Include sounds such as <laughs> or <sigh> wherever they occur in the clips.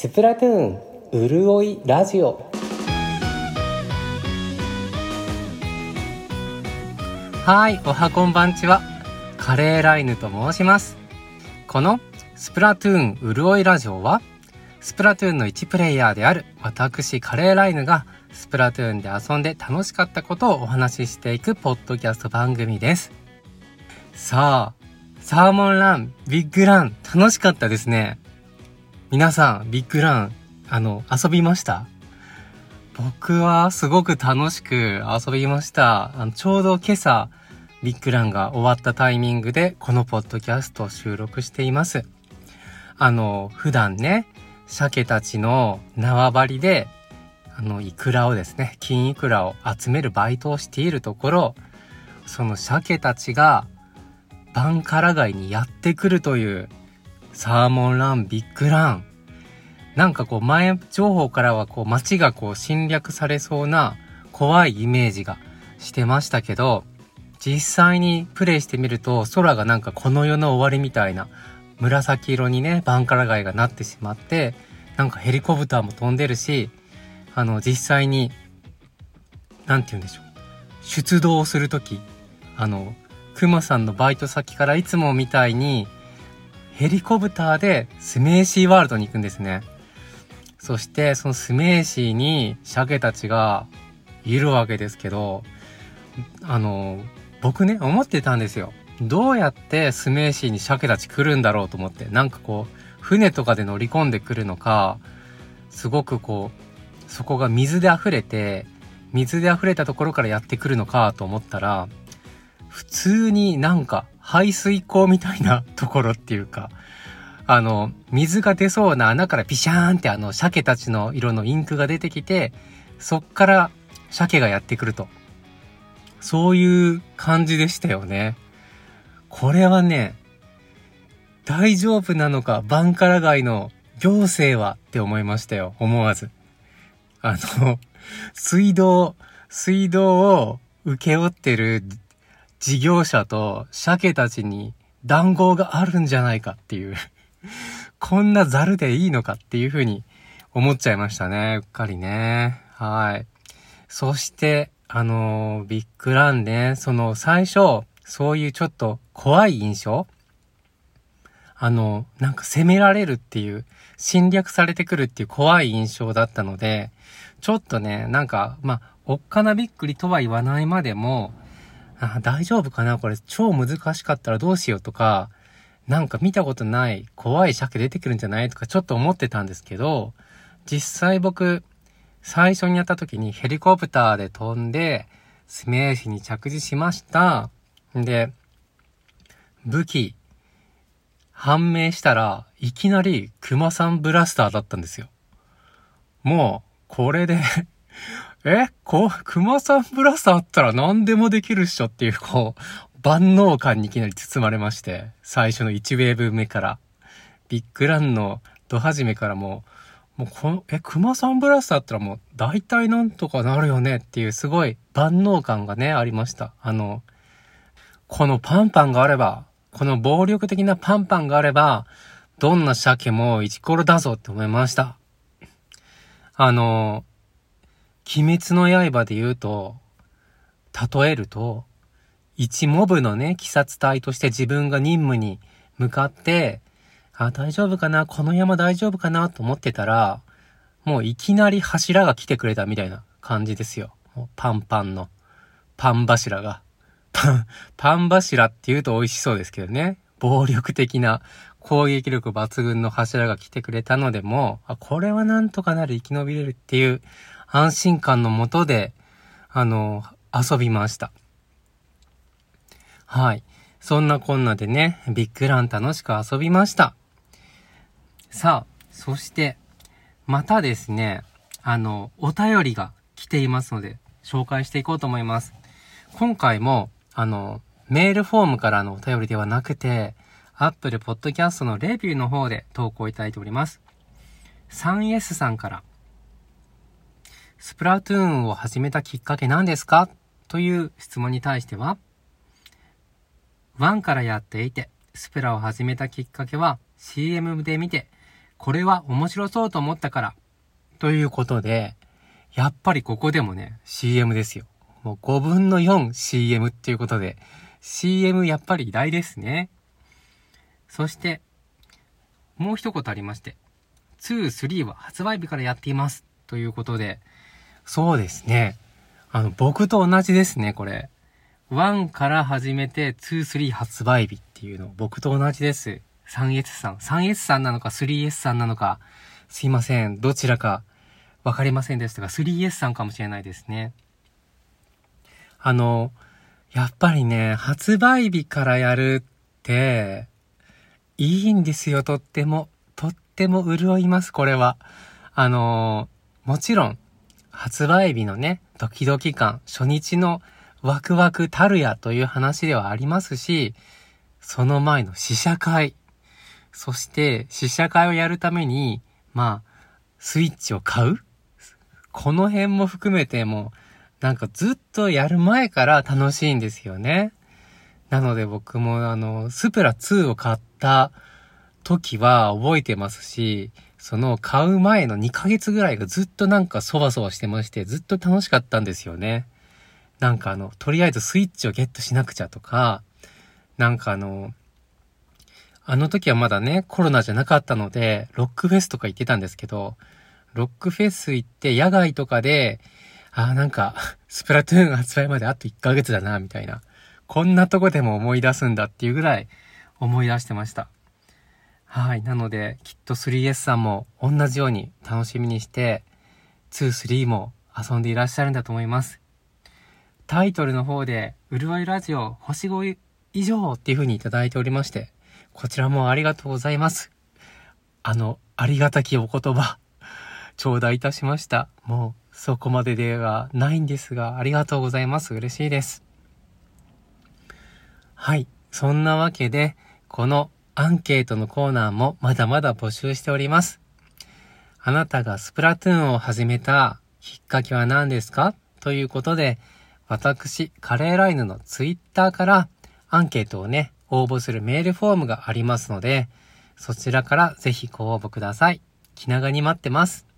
スプラトゥーンうるおいラジオ。はいおはこんばんちは。カレーライヌと申します。このスプラトゥーンうるおいラジオはスプラトゥーンの1プレイヤーである私カレーライヌがスプラトゥーンで遊んで楽しかったことをお話ししていくポッドキャスト番組です。さあサーモンラン、ビッグラン、楽しかったですね。皆さん、ビッグラン、あの、遊びました？僕はすごく楽しく遊びました。あのちょうど今朝、ビッグランが終わったタイミングで、このポッドキャストを収録しています。あの、普段ね、鮭たちの縄張りで、あの、イクラをですね、金イクラを集めるバイトをしているところ、その鮭たちが、バンカラ街にやってくるというサーモンラン、ビッグラン。なんかこう前情報からはこう街がこう侵略されそうな怖いイメージがしてましたけど、実際にプレイしてみると空がなんかこの世の終わりみたいな紫色にね、バンカラ街がなってしまって、なんかヘリコプターも飛んでるし、あの実際に、なんて言うんでしょう。出動するとき、あの、クマさんのバイト先からいつもみたいにヘリコプターでスメーシーワールドに行くんですね。そしてそのスメーシーに鮭たちがいるわけですけど、あの、僕ね、思ってたんですよ。どうやってスメーシーに鮭たち来るんだろうと思って。なんかこう、船とかで乗り込んでくるのか、すごくこう、そこが水で溢れて、水で溢れたところからやってくるのかと思ったら、普通になんか排水口みたいなところっていうか、あの、水が出そうな穴からピシャーンってあの、鮭たちの色のインクが出てきて、そっから鮭がやってくると。そういう感じでしたよね。これはね、大丈夫なのか、バンカラ街の行政はって思いましたよ。思わず。あの、水道、水道を請け負ってる事業者と鮭たちに談合があるんじゃないかっていう <laughs> こんなザルでいいのかっていうふうに思っちゃいましたね。うっかりね。はい。そして、あのー、ビッグランね、その最初、そういうちょっと怖い印象あの、なんか攻められるっていう、侵略されてくるっていう怖い印象だったので、ちょっとね、なんか、まあ、おっかなびっくりとは言わないまでも、あ、大丈夫かな？これ超難しかったらどうしようとか、なんか見たことない怖い鮭出てくるんじゃない？とかちょっと思ってたんですけど、実際僕、最初にやった時にヘリコプターで飛んで、スメーシに着地しました。んで、武器、判明したらいきなりクマさんブラスターだったんですよ。もう、これでえこう、熊さんブラスあったら何でもできるっしょっていう、こう、万能感にいきなり包まれまして、最初の1ウェーブ目から、ビッグランのド始めからもう、もうこの、え、熊さんブラスあったらもう大体なんとかなるよねっていうすごい万能感がね、ありました。あの、このパンパンがあれば、この暴力的なパンパンがあれば、どんな鮭もイチコロだぞって思いました。あの、鬼滅の刃で言うと、例えると、一モブのね、鬼殺隊として自分が任務に向かって、あ、大丈夫かなこの山大丈夫かなと思ってたら、もういきなり柱が来てくれたみたいな感じですよ。パンパンの。パン柱が。パン、パン柱って言うと美味しそうですけどね。暴力的な攻撃力抜群の柱が来てくれたのでも、あ、これはなんとかなる生き延びれるっていう安心感のもとで、あの、遊びました。はい。そんなこんなでね、ビッグラン楽しく遊びました。さあ、そして、またですね、あの、お便りが来ていますので、紹介していこうと思います。今回も、あの、メールフォームからのお便りではなくて、Apple Podcast のレビューの方で投稿いただいております。3S さんからスプラトゥーンを始めたきっかけ何ですか？という質問に対しては、1からやっていて、スプラを始めたきっかけは CM で見て、これは面白そうと思ったから。ということで、やっぱりここでもね、CM ですよ。もう5分の 4CM っていうことで、CM やっぱり偉大ですね。そして、もう一言ありまして、2、3は発売日からやっています。ということで、そうですね。あの、僕と同じですね、これ。1から始めて2、3発売日っていうの、僕と同じです。3S さん。3S さんなのか 3S さんなのか、すいません。どちらかわかりませんでしたが、3S さんかもしれないですね。あの、やっぱりね、発売日からやるって、いいんですよ、とっても。とっても潤います、これは。あの、もちろん、発売日のね、ドキドキ感、初日のワクワクたるやという話ではありますし、その前の試写会。そして試写会をやるために、まあ、スイッチを買うこの辺も含めても、なんかずっとやる前から楽しいんですよね。なので僕もあの、スプラ2を買った時は覚えてますし、その買う前の2ヶ月ぐらいがずっとなんかそわそわしてまして、ずっと楽しかったんですよね。なんかあの、とりあえずスイッチをゲットしなくちゃとか、なんかあの、あの時はまだね、コロナじゃなかったので、ロックフェスとか行ってたんですけど、ロックフェス行って野外とかで、ああ、なんか、スプラトゥーン発売まであと1ヶ月だな、みたいな。こんなとこでも思い出すんだっていうぐらい思い出してました。はい。なので、きっと 3S さんも同じように楽しみにして、2、3も遊んでいらっしゃるんだと思います。タイトルの方で、うるわいラジオ星5以上っていう風にいただいておりまして、こちらもありがとうございます。あの、ありがたきお言葉、頂戴いたしました。もう、そこまでではないんですが、ありがとうございます。嬉しいです。はい。そんなわけで、このアンケートのコーナーもまだまだ募集しております。あなたがスプラトゥーンを始めたきっかけは何ですか？ということで、私、カレーライヌのツイッターからアンケートをね、応募するメールフォームがありますので、そちらからぜひご応募ください。気長に待ってます。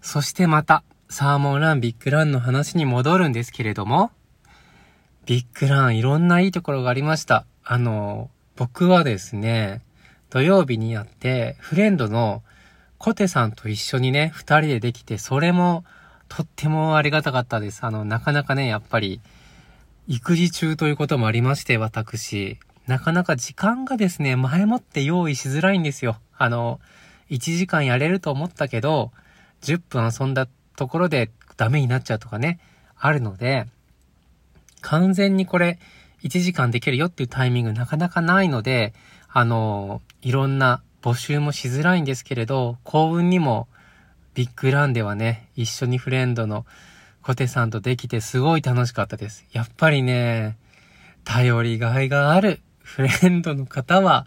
そしてまた、サーモンランビッグランの話に戻るんですけれども、ビッグランいろんないいところがありました。あの、僕はですね、土曜日にやって、フレンドのコテさんと一緒にね、二人でできて、それもとってもありがたかったです。あの、なかなかね、やっぱり、育児中ということもありまして、私、なかなか時間がですね、前もって用意しづらいんですよ。あの、1時間やれると思ったけど、10分遊んだところでダメになっちゃうとかね、あるので、完全にこれ、1時間できるよっていうタイミングなかなかないので、あの、いろんな募集もしづらいんですけれど、幸運にもビッグランではね、一緒にフレンドのコテさんとできてすごい楽しかったです。やっぱりね、頼りがいがあるフレンドの方は、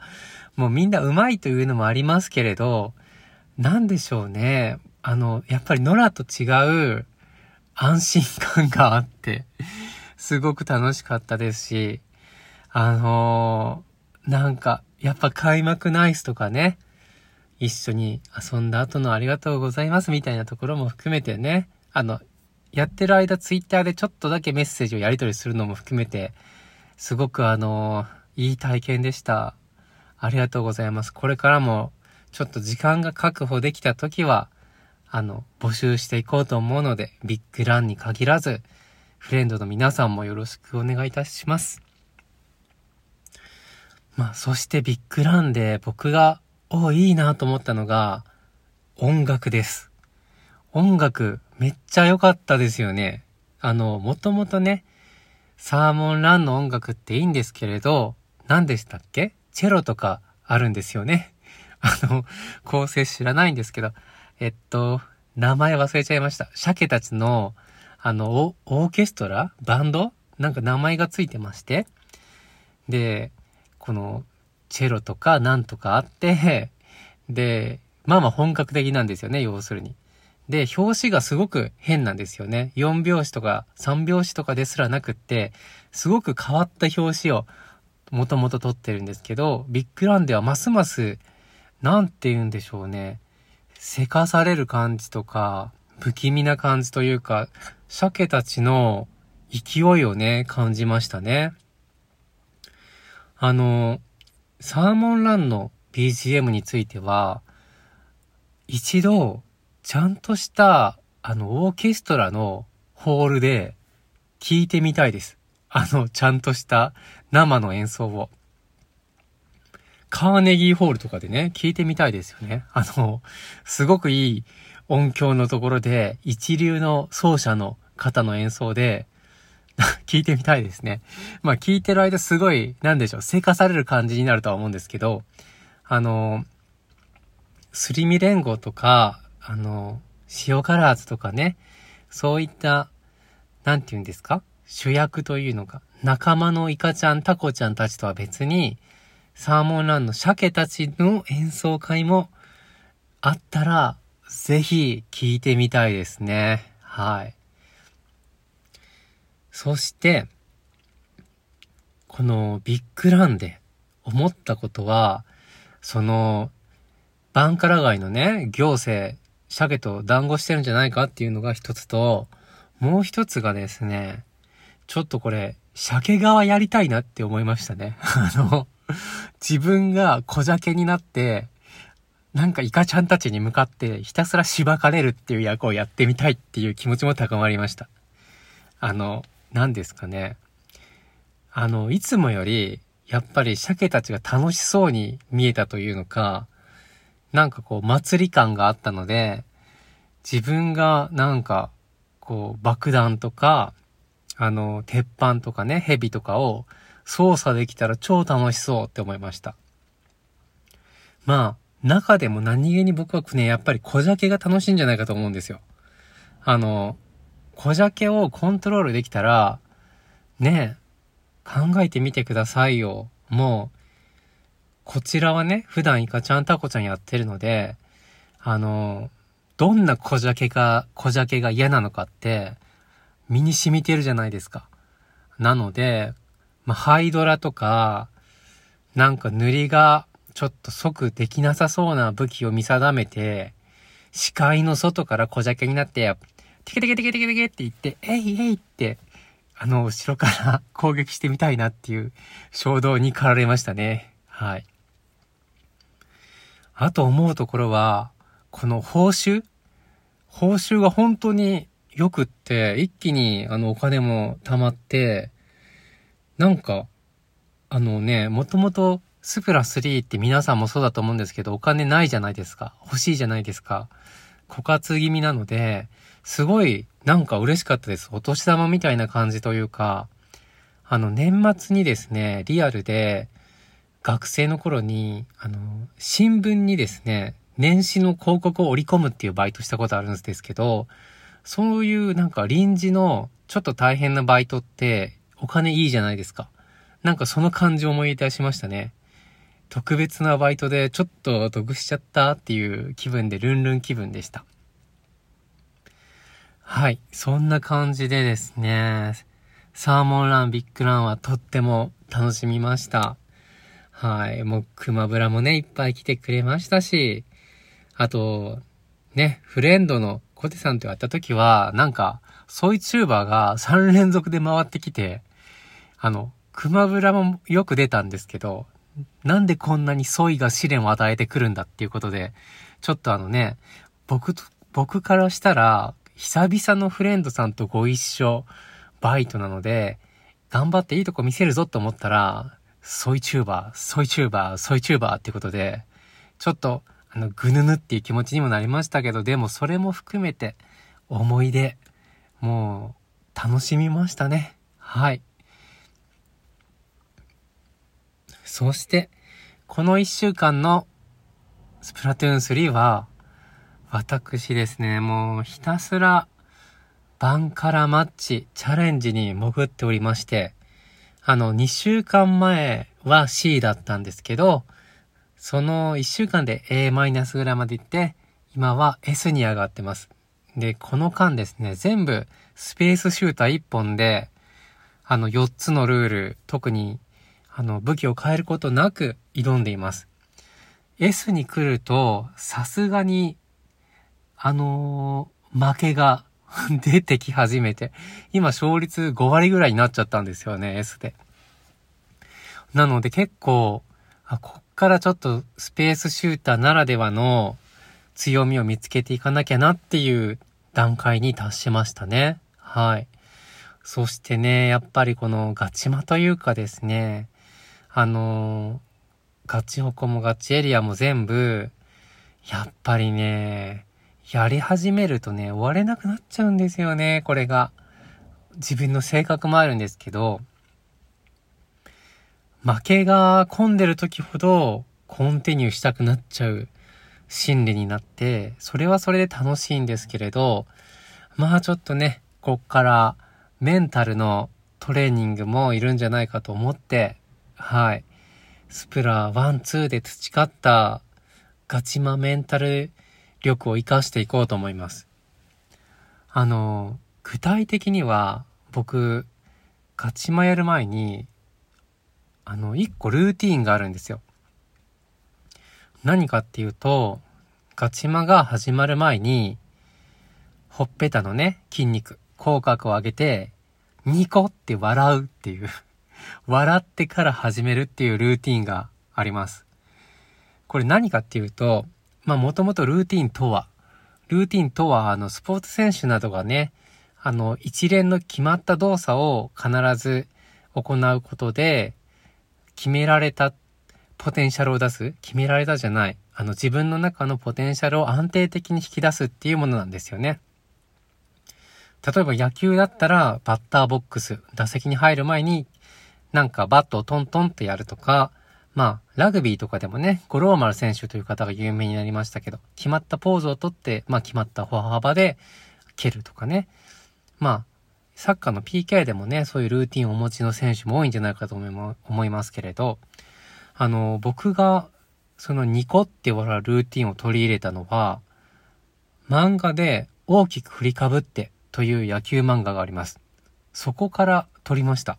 もうみんな上手いというのもありますけれど、なんでしょうね。あの、やっぱりノラと違う安心感があって、すごく楽しかったですし、あのー、なんか、やっぱ開幕ナイスとかね、一緒に遊んだ後のありがとうございますみたいなところも含めてね、あの、やってる間ツイッターでちょっとだけメッセージをやり取りするのも含めて、すごくあの、いい体験でした。ありがとうございます。これからも、ちょっと時間が確保できた時は、あの、募集していこうと思うので、ビッグランに限らず、フレンドの皆さんもよろしくお願いいたします。まあ、そしてビッグランで僕がおいいなと思ったのが、音楽です。音楽、めっちゃ良かったですよね。あの、もともとね、サーモンランの音楽っていいんですけれど、何でしたっけ？チェロとかあるんですよね。<laughs> あの、構成知らないんですけど、えっと、名前忘れちゃいました。鮭たちの、あの、オーケストラ？バンド？なんか名前がついてまして。で、この、チェロとかなんとかあって、で、まあまあ本格的なんですよね、要するに。で、表紙がすごく変なんですよね。4拍子とか3拍子とかですらなくって、すごく変わった表紙を、もともと撮ってるんですけど、ビッグランではますます、なんて言うんでしょうね。せかされる感じとか、不気味な感じというか、鮭たちの勢いをね、感じましたね。あの、サーモンランの BGM については、一度、ちゃんとした、あの、オーケストラのホールで聞いてみたいです。あの、ちゃんとした生の演奏を。カーネギーホールとかでね、聞いてみたいですよね。あの、すごくいい音響のところで、一流の奏者の方の演奏で、<laughs> 聞いてみたいですね。まあ聞いてる間すごい、なんでしょう、せかされる感じになるとは思うんですけど、あの、すり身連合とか、あの、塩カラーズとかね、そういった、なんて言うんですか？主役というのか、仲間のイカちゃん、タコちゃんたちとは別に、サーモンランの鮭たちの演奏会もあったら、ぜひ聞いてみたいですね。はい。そして、このビッグランで思ったことは、その、バンカラ街のね、行政、鮭と団子してるんじゃないかっていうのが一つと、もう一つがですね、ちょっとこれ、鮭側やりたいなって思いましたね。<laughs> あの、自分が小鮭になって、なんかイカちゃんたちに向かってひたすらしばかれるっていう役をやってみたいっていう気持ちも高まりました。あの、何ですかね。あの、いつもより、やっぱり鮭たちが楽しそうに見えたというのか、なんかこう祭り感があったので、自分がなんか、こう爆弾とか、あの、鉄板とかね、蛇とかを操作できたら超楽しそうって思いました。まあ、中でも何気に僕はね、やっぱり小鮭が楽しいんじゃないかと思うんですよ。あの、小鮭をコントロールできたら、ね考えてみてくださいよ。もう、こちらはね、普段イカちゃんタコちゃんやってるので、あの、どんな小鮭が、小鮭が嫌なのかって、身に染みてるじゃないですか。なので、まあ、ハイドラとか、なんか塗りがちょっと即できなさそうな武器を見定めて、視界の外から小鮭になって、テケテケテケテケテケって言って、えいえいって、あの、後ろから攻撃してみたいなっていう衝動に駆られましたね。はい。あと思うところは、この報酬？報酬が本当に良くって、一気にあのお金も貯まって、なんか、あのね、もともとスプラ3って皆さんもそうだと思うんですけど、お金ないじゃないですか。欲しいじゃないですか。枯渇気味なので、すごいなんか嬉しかったです。お年玉みたいな感じというか、あの年末にですね、リアルで学生の頃に、あの、新聞にですね、年始の広告を織り込むっていうバイトしたことあるんですけど、そういうなんか臨時のちょっと大変なバイトってお金いいじゃないですか。なんかその感じを思い出しましたね。特別なバイトでちょっと得しちゃったっていう気分でルンルン気分でした。はい。そんな感じでですね、サーモンラン、ビッグランはとっても楽しみました。はい。もう、熊ブラもね、いっぱい来てくれましたし、あと、ね、フレンドのコテさんと会った時は、なんか、ソイチューバーが3連続で回ってきて、あの、クマブラもよく出たんですけど、なんでこんなにソイが試練を与えてくるんだっていうことで、ちょっとあのね、僕と、僕からしたら、久々のフレンドさんとご一緒、バイトなので、頑張っていいとこ見せるぞと思ったら、ソイチューバー、ソイチューバー、ソイチューバーってことで、ちょっと、あの、ぐぬぬっていう気持ちにもなりましたけど、でもそれも含めて、思い出、もう、楽しみましたね。はい。そして、この一週間のスプラトゥーン3は、私ですね、もうひたすらバンカラマッチチャレンジに潜っておりまして、あの、2週間前は C だったんですけど、その1週間で A マイナスぐらいまで行って、今は S に上がってます。で、この間ですね、全部スペースシューター1本で、あの4つのルール、特に、あの、武器を変えることなく挑んでいます。S に来ると、さすがに、あのー、負けが <laughs> 出てき始めて、今勝率5割ぐらいになっちゃったんですよね、S で。なので結構、あ、こっからちょっとスペースシューターならではの強みを見つけていかなきゃなっていう段階に達しましたね。はい。そしてね、やっぱりこのガチマというかですね、あのー、ガチホコもガチエリアも全部、やっぱりね、やり始めるとね、終われなくなっちゃうんですよね、これが。自分の性格もあるんですけど、負けが混んでる時ほどコンティニューしたくなっちゃう心理になって、それはそれで楽しいんですけれど、まあちょっとね、こっからメンタルのトレーニングもいるんじゃないかと思って、はい。スプラ1、2で培ったガチマメンタル力を活かしていこうと思います。あの、具体的には僕、ガチマやる前に、あの、一個ルーティーンがあるんですよ。何かっていうと、ガチマが始まる前に、ほっぺたのね、筋肉、口角を上げて、ニコって笑うっていう笑ってから始めるっていうルーティンがあります。これ何かっていうと、まあもともとルーティンとは、ルーティンとはあのスポーツ選手などがね、あの一連の決まった動作を必ず行うことで、決められたポテンシャルを出す決められたじゃない。あの自分の中のポテンシャルを安定的に引き出すっていうものなんですよね。例えば野球だったらバッターボックス、打席に入る前になんかバットをトントンってやるとか、まあ、ラグビーとかでもね、五郎丸選手という方が有名になりましたけど、決まったポーズをとって、まあ決まった歩幅で蹴るとかね。まあ、サッカーの PK でもね、そういうルーティンをお持ちの選手も多いんじゃないかと思いますけれど、あの、僕が、そのニコって笑うルーティンを取り入れたのは、漫画で大きく振りかぶってという野球漫画があります。そこから取りました。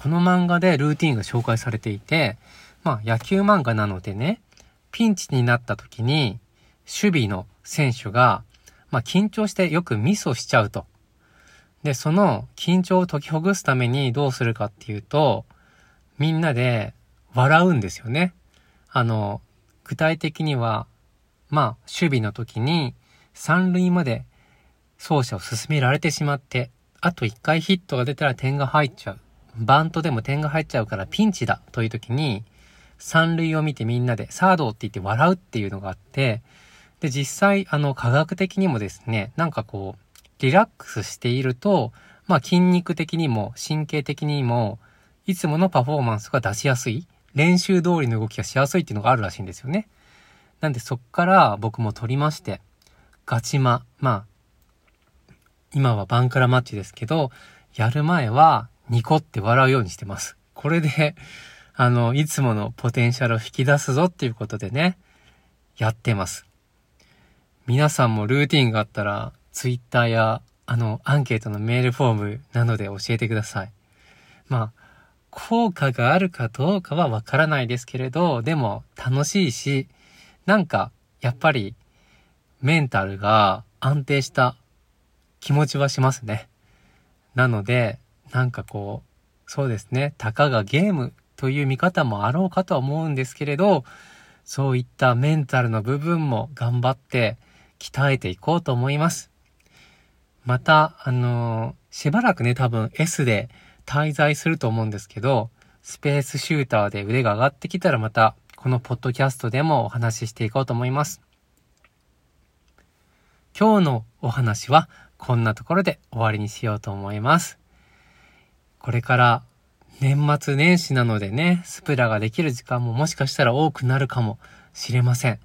この漫画でルーティンが紹介されていて、まあ野球漫画なのでね、ピンチになった時に、守備の選手が、まあ緊張してよくミスをしちゃうと。で、その緊張を解きほぐすためにどうするかっていうと、みんなで笑うんですよね。あの、具体的には、まあ、守備の時に三塁まで走者を進められてしまって、あと一回ヒットが出たら点が入っちゃう。バントでも点が入っちゃうからピンチだという時に、三塁を見てみんなでサードって言って笑うっていうのがあって、で、実際、あの、科学的にもですね、なんかこう、リラックスしていると、まあ筋肉的にも神経的にも、いつものパフォーマンスが出しやすい、練習通りの動きがしやすいっていうのがあるらしいんですよね。なんでそっから僕も取りまして、ガチマ、まあ、今はバンクラマッチですけど、やる前はニコって笑うようにしてます。これで、あの、いつものポテンシャルを引き出すぞっていうことでね、やってます。皆さんもルーティンがあったら、ツイッターや、あの、アンケートのメールフォームなどで教えてください。まあ、効果があるかどうかはわからないですけれど、でも楽しいし、なんか、やっぱり、メンタルが安定した気持ちはしますね。なので、なんかこう、そうですね、たかがゲームという見方もあろうかとは思うんですけれど、そういったメンタルの部分も頑張って鍛えていこうと思います。また、あのー、しばらくね、多分 S で滞在すると思うんですけど、スペースシューターで腕が上がってきたらまた、このポッドキャストでもお話ししていこうと思います。今日のお話はこんなところで終わりにしようと思います。これから年末年始なのでね、スプラができる時間ももしかしたら多くなるかもしれません。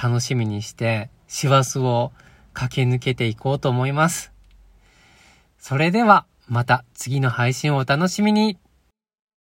楽しみにして、師走を駆け抜けていこうと思います。それでは、また次の配信をお楽しみに。